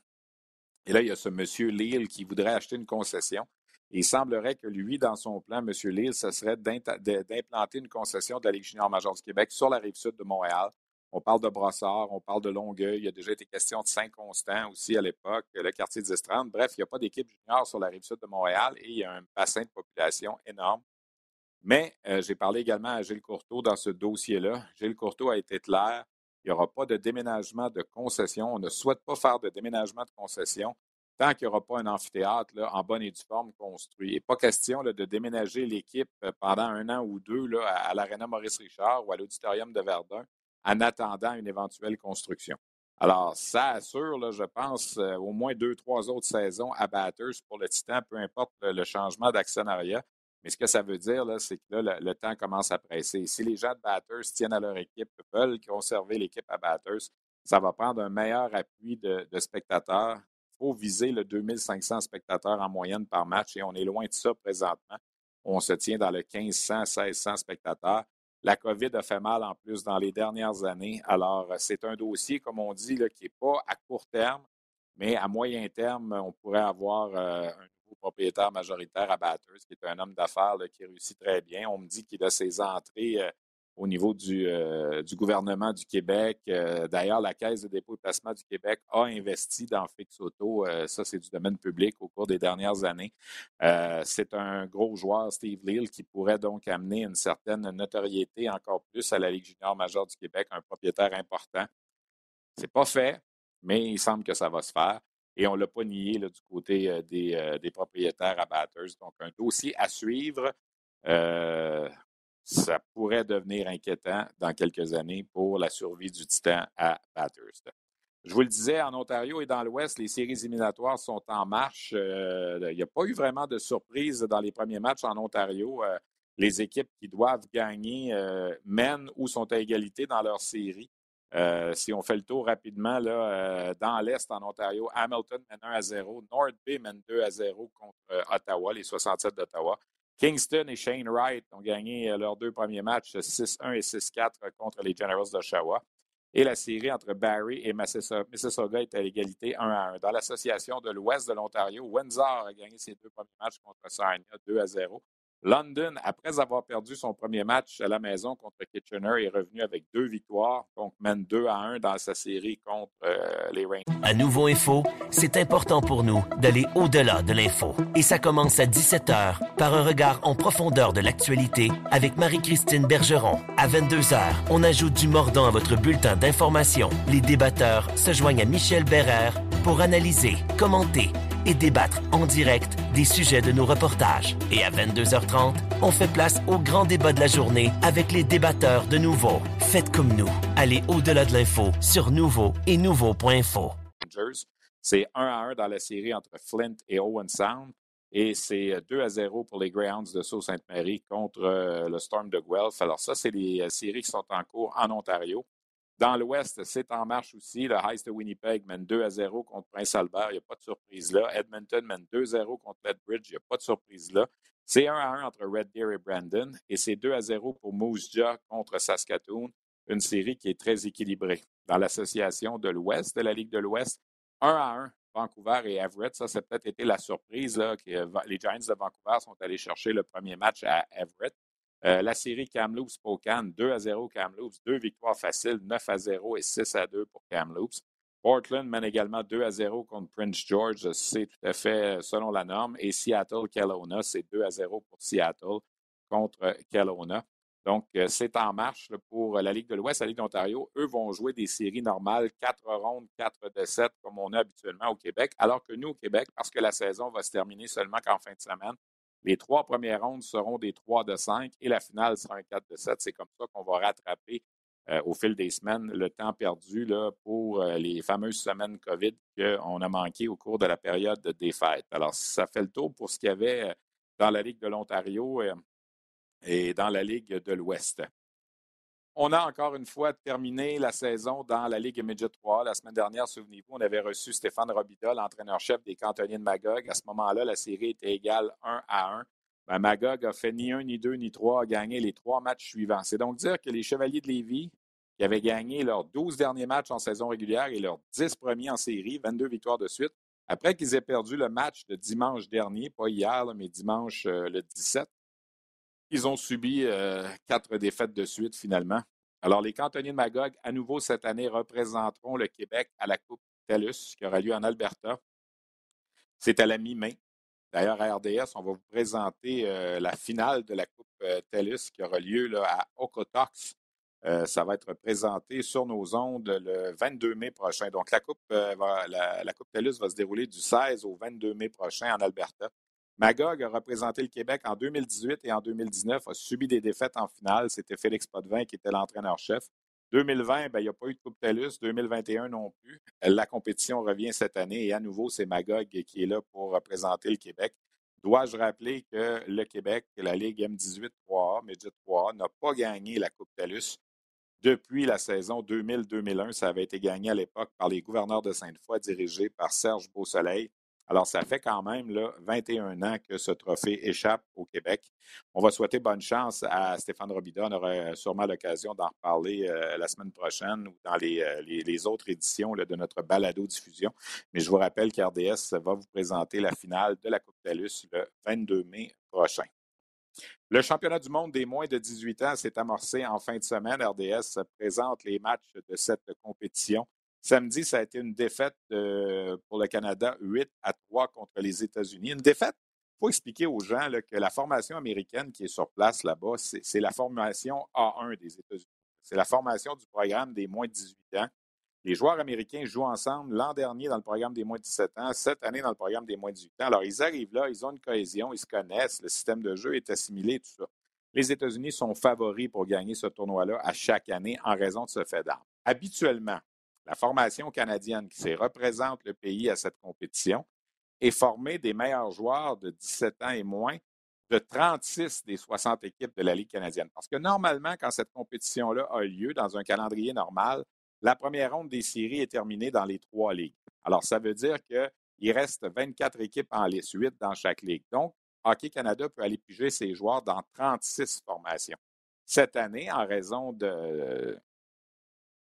Et là, il y a ce monsieur Lille qui voudrait acheter une concession. il semblerait que lui, dans son plan, M. Lille, ce serait d'implanter une concession de la Ligue junior majeure du Québec sur la rive sud de Montréal. On parle de Brossard, on parle de Longueuil. Il y a déjà été question de Saint-Constant aussi à l'époque, le quartier d'Estrande. Bref, il n'y a pas d'équipe junior sur la rive sud de Montréal et il y a un bassin de population énorme. Mais j'ai parlé également à Gilles Courteau dans ce dossier-là. Gilles Courteau a été clair. Il n'y aura pas de déménagement de concession. On ne souhaite pas faire de déménagement de concession. tant qu'il n'y aura pas un amphithéâtre en bonne et due forme construit. Et pas question de déménager l'équipe pendant un an ou deux là, à, l'Arena Maurice-Richard ou à l'Auditorium de Verdun en attendant une éventuelle construction. Alors, ça assure, je pense, au moins deux, trois autres saisons à Batters pour le Titan, peu importe le, changement d'actionnariat. Mais ce que ça veut dire, c'est que là, le, temps commence à presser. Si les gens de Batters tiennent à leur équipe, veulent conserver l'équipe à Batters, ça va prendre un meilleur appui de, spectateurs. Il faut viser le 2500 spectateurs en moyenne par match et on est loin de ça présentement. On se tient dans le 1500, 1600 spectateurs. La COVID a fait mal en plus dans les dernières années. Alors, c'est un dossier, comme on dit, qui n'est pas à court terme, mais à moyen terme, on pourrait avoir euh, un propriétaire majoritaire à Batters, qui est un homme d'affaires qui réussit très bien. On me dit qu'il a ses entrées euh, au niveau du, euh, du gouvernement du Québec. Euh, d'ailleurs, la Caisse de dépôt et placement du Québec a investi dans Fix Auto. Ça, c'est du domaine public au cours des dernières années. c'est un gros joueur, Steve Leal, qui pourrait donc amener une certaine notoriété encore plus à la Ligue junior majeure du Québec, un propriétaire important. C'est pas fait, mais il semble que ça va se faire. Et on ne l'a pas nié du côté des, des, propriétaires à Batters. Donc, un dossier à suivre ça pourrait devenir inquiétant dans quelques années pour la survie du Titan à Bathurst. Je vous le disais, en Ontario et dans l'Ouest, les séries éliminatoires sont en marche. Euh, il n'y a pas eu vraiment de surprise dans les premiers matchs en Ontario. Euh, les équipes qui doivent gagner euh, mènent ou sont à égalité dans leur série. Si on fait le tour rapidement, là, dans l'Est, en Ontario, Hamilton mène 1 à 0, North Bay mène 2 à 0 contre Ottawa, les 67 d'Ottawa. Kingston et Shane Wright ont gagné euh, leurs deux premiers matchs 6-1 et 6-4 contre les Generals d'Oshawa. Et la série entre Barrie et Mississauga est à l'égalité 1 à 1. Dans l'association de l'Ouest de l'Ontario, Windsor a gagné ses deux premiers matchs contre Sarnia 2 à 0. London, après avoir perdu son premier match à la maison contre Kitchener, est revenu avec deux victoires, donc mène 2 à 1 dans sa série contre euh, les Rangers. À Nouveau Info, c'est important pour nous d'aller au-delà de l'info. Et ça commence à 17h par un regard en profondeur de l'actualité avec Marie-Christine Bergeron. À 22h, on ajoute du mordant à votre bulletin d'information. Les débatteurs se joignent à Michel Bérère pour analyser, commenter et débattre en direct des sujets de nos reportages. Et à 22h30, on fait place au grand débat de la journée avec les débatteurs de Nouveau. Faites comme nous. Allez au-delà de l'info sur Nouveau et Nouveau.info. C'est 1 à 1 dans la série entre Flint et Owen Sound. Et c'est 2 à 0 pour les Greyhounds de Sault-Sainte-Marie contre euh, le Storm de Guelph. Alors ça, c'est les euh, séries qui sont en cours en Ontario. Dans l'Ouest, c'est en marche aussi. Le Heist de Winnipeg mène 2 à 0 contre Prince Albert. Il n'y a pas de surprise là. Edmonton mène 2 à 0 contre Lethbridge. Il n'y a pas de surprise là. C'est 1 à 1 entre Red Deer et Brandon. Et c'est 2 à 0 pour Moose Jaw contre Saskatoon. Une série qui est très équilibrée. Dans l'association de l'Ouest, de la Ligue de l'Ouest, 1 à 1 Vancouver et Everett. Ça, c'est peut-être été la surprise là, que les Giants de Vancouver sont allés chercher le premier match à Everett. Euh, la série Kamloops Spokane, 2 à 0 Kamloops, deux victoires faciles, 9 à 0 et 6 à 2 pour Kamloops. Portland mène également 2 à 0 contre Prince George, c'est tout à fait selon la norme. Et Seattle Kelowna, c'est 2 à 0 pour Seattle contre Kelowna. Donc, euh, c'est en marche pour la Ligue de l'Ouest, la Ligue d'Ontario. Eux vont jouer des séries normales, 4 rondes, 4 de 7, comme on a habituellement au Québec, alors que nous, au Québec, parce que la saison va se terminer seulement qu'en fin de semaine, les trois premières rondes seront des 3 de 5 et la finale sera un 4 de 7. C'est comme ça qu'on va rattraper euh, au fil des semaines le temps perdu pour euh, les fameuses semaines COVID qu'on a manqué au cours de la période des fêtes. Alors, ça fait le tour pour ce qu'il y avait euh, dans la Ligue de l'Ontario et dans la Ligue de l'Ouest. On a encore une fois terminé la saison dans la Ligue Midget 3. La semaine dernière, souvenez-vous, on avait reçu Stéphane Robida, l'entraîneur-chef des cantonniers de Magog. À ce moment-là, la série était égale 1 à 1. Ben, Magog a fait ni un, ni deux, ni trois, a gagné les trois matchs suivants. C'est donc dire que les Chevaliers de Lévis, qui avaient gagné leurs 12 derniers matchs en saison régulière et leurs 10 premiers en série, 22 victoires de suite, après qu'ils aient perdu le match de dimanche dernier, pas hier, mais dimanche euh, le 17, ils ont subi euh, quatre défaites de suite finalement. Alors, les cantonniers de Magog, à nouveau cette année, représenteront le Québec à la Coupe TELUS qui aura lieu en Alberta. C'est à la mi-mai. D'ailleurs, à RDS, on va vous présenter euh, la finale de la Coupe euh, TELUS qui aura lieu à Okotox ça va être présenté sur nos ondes le 22 mai prochain. Donc, la Coupe, euh, la, Coupe TELUS va se dérouler du 16 au 22 mai prochain en Alberta. Magog a représenté le Québec en 2018 et en 2019, a subi des défaites en finale. C'était Félix Potvin qui était l'entraîneur-chef. 2020, ben, il n'y a pas eu de Coupe TELUS. 2021 non plus. La compétition revient cette année et à nouveau, c'est Magog qui est là pour représenter le Québec. Dois-je rappeler que le Québec, la Ligue M18 3A, Midget 3A, n'a pas gagné la Coupe TELUS depuis la saison 2000-2001. Ça avait été gagné à l'époque par les gouverneurs de Sainte-Foy, dirigés par Serge Beausoleil. Alors, ça fait quand même là, 21 ans que ce trophée échappe au Québec. On va souhaiter bonne chance à Stéphane Robida. On aura sûrement l'occasion d'en reparler euh, la semaine prochaine ou dans les, euh, autres éditions de notre balado-diffusion. Mais je vous rappelle qu'RDS va vous présenter la finale de la Coupe TELUS le 22 mai prochain. Le championnat du monde des moins de 18 ans s'est amorcé en fin de semaine. RDS présente les matchs de cette compétition. Samedi, ça a été une défaite euh, pour le Canada 8 à 3 contre les États-Unis. Une défaite, il faut expliquer aux gens que la formation américaine qui est sur place là-bas, c'est la formation A1 des États-Unis. C'est la formation du programme des moins de 18 ans. Les joueurs américains jouent ensemble l'an dernier dans le programme des moins de 17 ans, cette année dans le programme des moins de 18 ans. Alors, ils arrivent là, ils ont une cohésion, ils se connaissent, le système de jeu est assimilé, tout ça. Les États-Unis sont favoris pour gagner ce tournoi-là à chaque année en raison de ce fait d'armes. Habituellement, la formation canadienne qui représente le pays à cette compétition est formée des meilleurs joueurs de 17 ans et moins de 36 des 60 équipes de la Ligue canadienne. Parce que normalement, quand cette compétition-là a lieu dans un calendrier normal, la première ronde des séries est terminée dans les trois ligues. Alors, ça veut dire qu'il reste 24 équipes en liste, 8 dans chaque ligue. Donc, Hockey Canada peut aller piger ses joueurs dans 36 formations. Cette année, en raison de,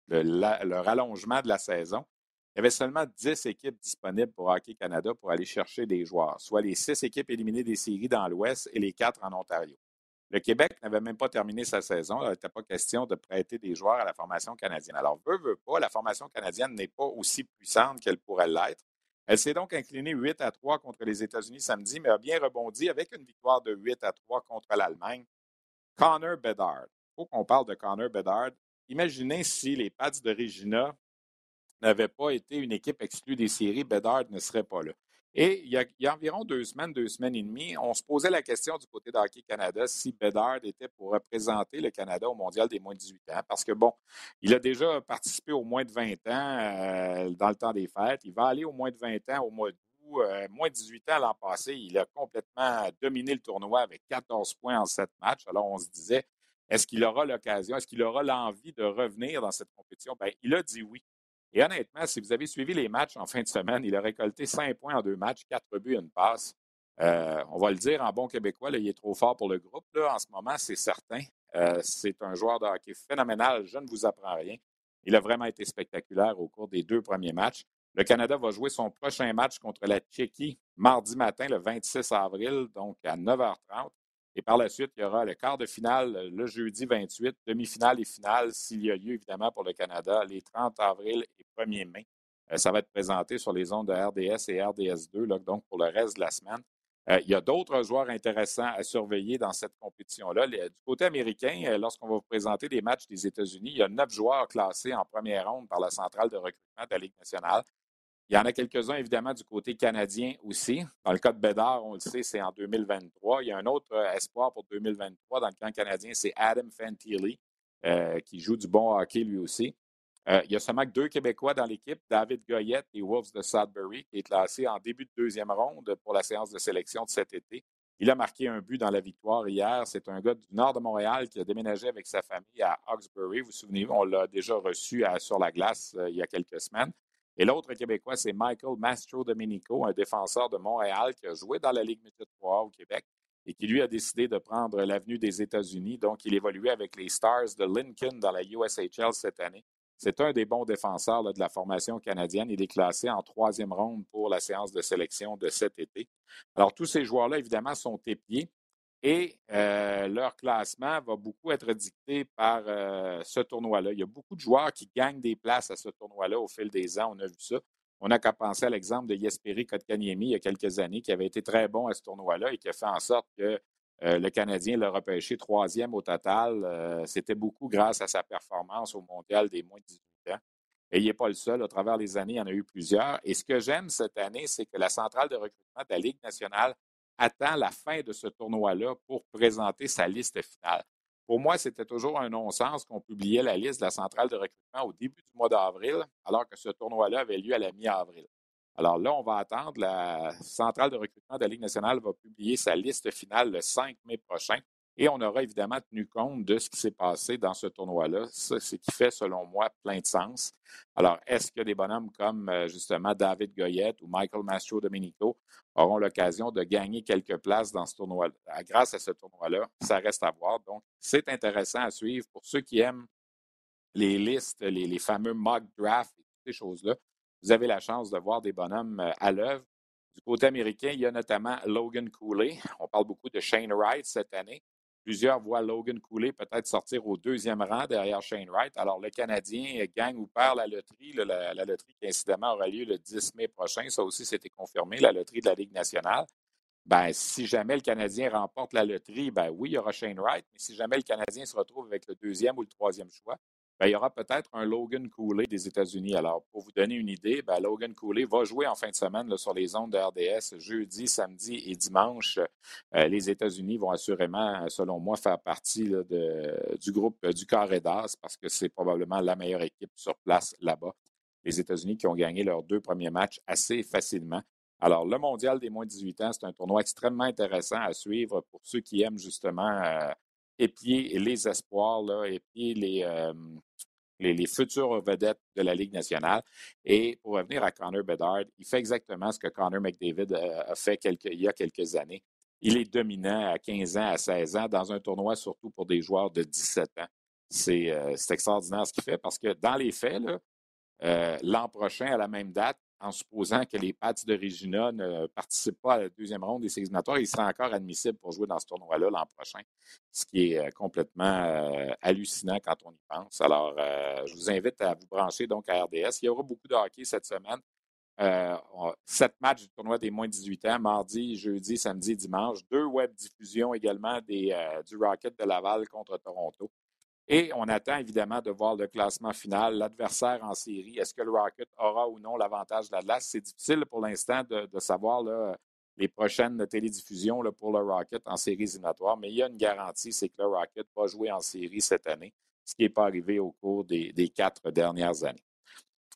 le rallongement de la saison, il y avait seulement 10 équipes disponibles pour Hockey Canada pour aller chercher des joueurs, soit les six équipes éliminées des séries dans l'Ouest et les quatre en Ontario. Le Québec n'avait même pas terminé sa saison. Il n'était pas question de prêter des joueurs à la formation canadienne. Alors, veut, veut pas, la formation canadienne n'est pas aussi puissante qu'elle pourrait l'être. Elle s'est donc inclinée 8 à 3 contre les États-Unis samedi, mais a bien rebondi avec une victoire de 8 à 3 contre l'Allemagne. Connor Bedard. Il faut qu'on parle de Connor Bedard. Imaginez si les Pats de Regina n'avaient pas été une équipe exclue des séries, Bedard ne serait pas là. Et il y, a, environ deux semaines, deux semaines et demie, on se posait la question du côté d'Hockey Canada si Bedard était pour représenter le Canada au Mondial des moins de 18 ans. Parce que, bon, il a déjà participé au moins de 20 ans euh, dans le temps des fêtes. Il va aller au moins de 20 ans au mois d'août. Euh, moins de 18 ans l'an passé, il a complètement dominé le tournoi avec 14 points en 7 matchs. Alors, on se disait, est-ce qu'il aura l'occasion, est-ce qu'il aura l'envie de revenir dans cette compétition? Bien, il a dit oui. Et honnêtement, si vous avez suivi les matchs en fin de semaine, il a récolté cinq points en deux matchs, quatre buts et une passe. Euh, on va le dire en bon québécois, il est trop fort pour le groupe. Là, en ce moment, c'est certain. Euh, c'est un joueur de hockey phénoménal. Je ne vous apprends rien. Il a vraiment été spectaculaire au cours des deux premiers matchs. Le Canada va jouer son prochain match contre la Tchéquie mardi matin, le 26 avril, donc à 9h30. Et par la suite, il y aura le quart de finale le jeudi 28, demi-finale et finale, s'il y a lieu évidemment pour le Canada, les 30 avril et 1er mai. Euh, ça va être présenté sur les ondes de RDS et RDS2, donc pour le reste de la semaine. Euh, il y a d'autres joueurs intéressants à surveiller dans cette compétition-là. Du côté américain, euh, lorsqu'on va vous présenter des matchs des États-Unis, il y a neuf joueurs classés en première ronde par la centrale de recrutement de la Ligue nationale. Il y en a quelques-uns, évidemment, du côté canadien aussi. Dans le cas de Bédard, on le sait, c'est en 2023. Il y a un autre euh, espoir pour 2023 dans le camp canadien, c'est Adam Fantilli, euh, qui joue du bon hockey lui aussi. Euh, il y a seulement deux Québécois dans l'équipe, David Goyette et Wolves de Sudbury, qui est classé en début de deuxième ronde pour la séance de sélection de cet été. Il a marqué un but dans la victoire hier. C'est un gars du nord de Montréal qui a déménagé avec sa famille à Hawkesbury. Vous vous souvenez, on l'a déjà reçu sur la glace il y a quelques semaines. Et l'autre Québécois, c'est Michael Mastro Domenico, un défenseur de Montréal qui a joué dans la Ligue Métro 3 au Québec et qui, lui, a décidé de prendre l'avenue des États-Unis. Donc, il évoluait avec les Stars de Lincoln dans la USHL cette année. C'est un des bons défenseurs de la formation canadienne. Il est classé en troisième ronde pour la séance de sélection de cet été. Alors, tous ces joueurs-là, évidemment, sont épiés. Et euh, leur classement va beaucoup être dicté par euh, ce tournoi-là. Il y a beaucoup de joueurs qui gagnent des places à ce tournoi-là au fil des ans. On a vu ça. On n'a qu'à penser à l'exemple de Yesperi Kotkaniemi il y a quelques années, qui avait été très bon à ce tournoi-là et qui a fait en sorte que le Canadien l'a repêché troisième au total. C'était beaucoup grâce à sa performance au mondial des moins de 18 ans. Et il n'est pas le seul. À travers les années, il y en a eu plusieurs. Et ce que j'aime cette année, c'est que la centrale de recrutement de la Ligue nationale attend la fin de ce tournoi-là pour présenter sa liste finale. Pour moi, c'était toujours un non-sens qu'on publiait la liste de la centrale de recrutement au début du mois d'avril, alors que ce tournoi-là avait lieu à la mi-avril. Alors là, on va attendre. La centrale de recrutement de la Ligue nationale va publier sa liste finale le 5 mai prochain. Et on aura évidemment tenu compte de ce qui s'est passé dans ce tournoi-là. Ce qui fait, selon moi, plein de sens. Alors, est-ce que des bonhommes comme euh, justement David Goyette ou Michael Mastro Domenico auront l'occasion de gagner quelques places dans ce tournoi là grâce à ce tournoi-là? Ça reste à voir. Donc, c'est intéressant à suivre pour ceux qui aiment les listes, les, fameux mock drafts et toutes ces choses-là. Vous avez la chance de voir des bonhommes euh, à l'œuvre. Du côté américain, il y a notamment Logan Cooley. On parle beaucoup de Shane Wright cette année. Plusieurs voient Logan Cooley peut-être sortir au deuxième rang derrière Shane Wright. Alors, le Canadien gagne ou perd la loterie. La, loterie qui, incidemment, aura lieu le 10 mai prochain. Ça aussi, c'était confirmé, la loterie de la Ligue nationale. Ben, si jamais le Canadien remporte la loterie, ben oui, il y aura Shane Wright. Mais si jamais le Canadien se retrouve avec le deuxième ou le troisième choix, ben, il y aura peut-être un Logan Cooley des États-Unis. Alors, pour vous donner une idée, ben, Logan Cooley va jouer en fin de semaine sur les ondes de RDS jeudi, samedi et dimanche. Euh, les États-Unis vont assurément, selon moi, faire partie du groupe euh, du Carré d'As parce que c'est probablement la meilleure équipe sur place là-bas. Les États-Unis qui ont gagné leurs deux premiers matchs assez facilement. Alors, le mondial des moins de 18 ans, c'est un tournoi extrêmement intéressant à suivre pour ceux qui aiment justement euh, épier les espoirs, là, épier les, les, futures vedettes de la Ligue nationale. Et pour revenir à Connor Bedard, il fait exactement ce que Connor McDavid euh, a fait il y a quelques années. Il est dominant à 15 ans, à 16 ans, dans un tournoi surtout pour des joueurs de 17 ans. Euh, c'est extraordinaire ce qu'il fait parce que dans les faits, euh, l'an prochain, à la même date, en supposant que les Pats de Regina ne participent pas à la deuxième ronde des éliminatoires, il sera encore admissible pour jouer dans ce tournoi-là l'an prochain, ce qui est euh, complètement euh, hallucinant quand on y pense. Alors, euh, je vous invite à vous brancher donc à RDS. Il y aura beaucoup de hockey cette semaine. sept matchs du tournoi des moins de 18 ans, mardi, jeudi, samedi, dimanche. Deux web diffusions également du Rocket de Laval contre Toronto. Et on attend évidemment de voir le classement final, l'adversaire en série. Est-ce que le Rocket aura ou non l'avantage de la glace? C'est difficile pour l'instant de, savoir les prochaines télédiffusions pour le Rocket en série éliminatoire, mais il y a une garantie, c'est que le Rocket va jouer en série cette année, ce qui n'est pas arrivé au cours des, quatre dernières années.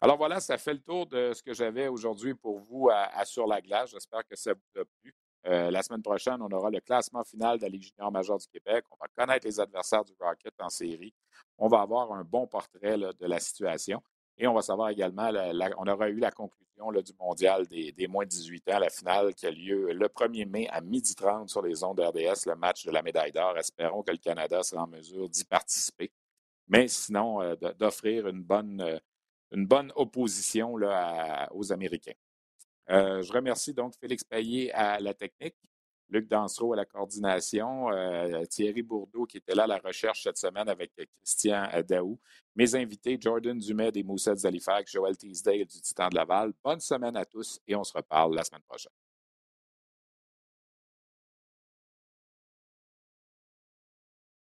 Alors voilà, ça fait le tour de ce que j'avais aujourd'hui pour vous à, Sur la glace. J'espère que ça vous a plu. Euh, la semaine prochaine, on aura le classement final de la Ligue junior majeure du Québec. On va connaître les adversaires du Rocket en série. On va avoir un bon portrait de la situation. Et on va savoir également, on aura eu la conclusion du mondial des, moins de 18 ans, la finale qui a lieu le 1er mai à 12h30 sur les ondes RDS, le match de la médaille d'or. Espérons que le Canada sera en mesure d'y participer. Mais sinon, euh, d'offrir une bonne, euh, une bonne opposition aux Américains. Euh, je remercie donc Félix Payet à la technique, Luc Dansereau à la coordination, euh, Thierry Bourdeau qui était là à la recherche cette semaine avec Christian Daou, mes invités Jordan Dumais des Moussets d'Halifax, Joël Teasdale du Titan de Laval. Bonne semaine à tous et on se reparle la semaine prochaine.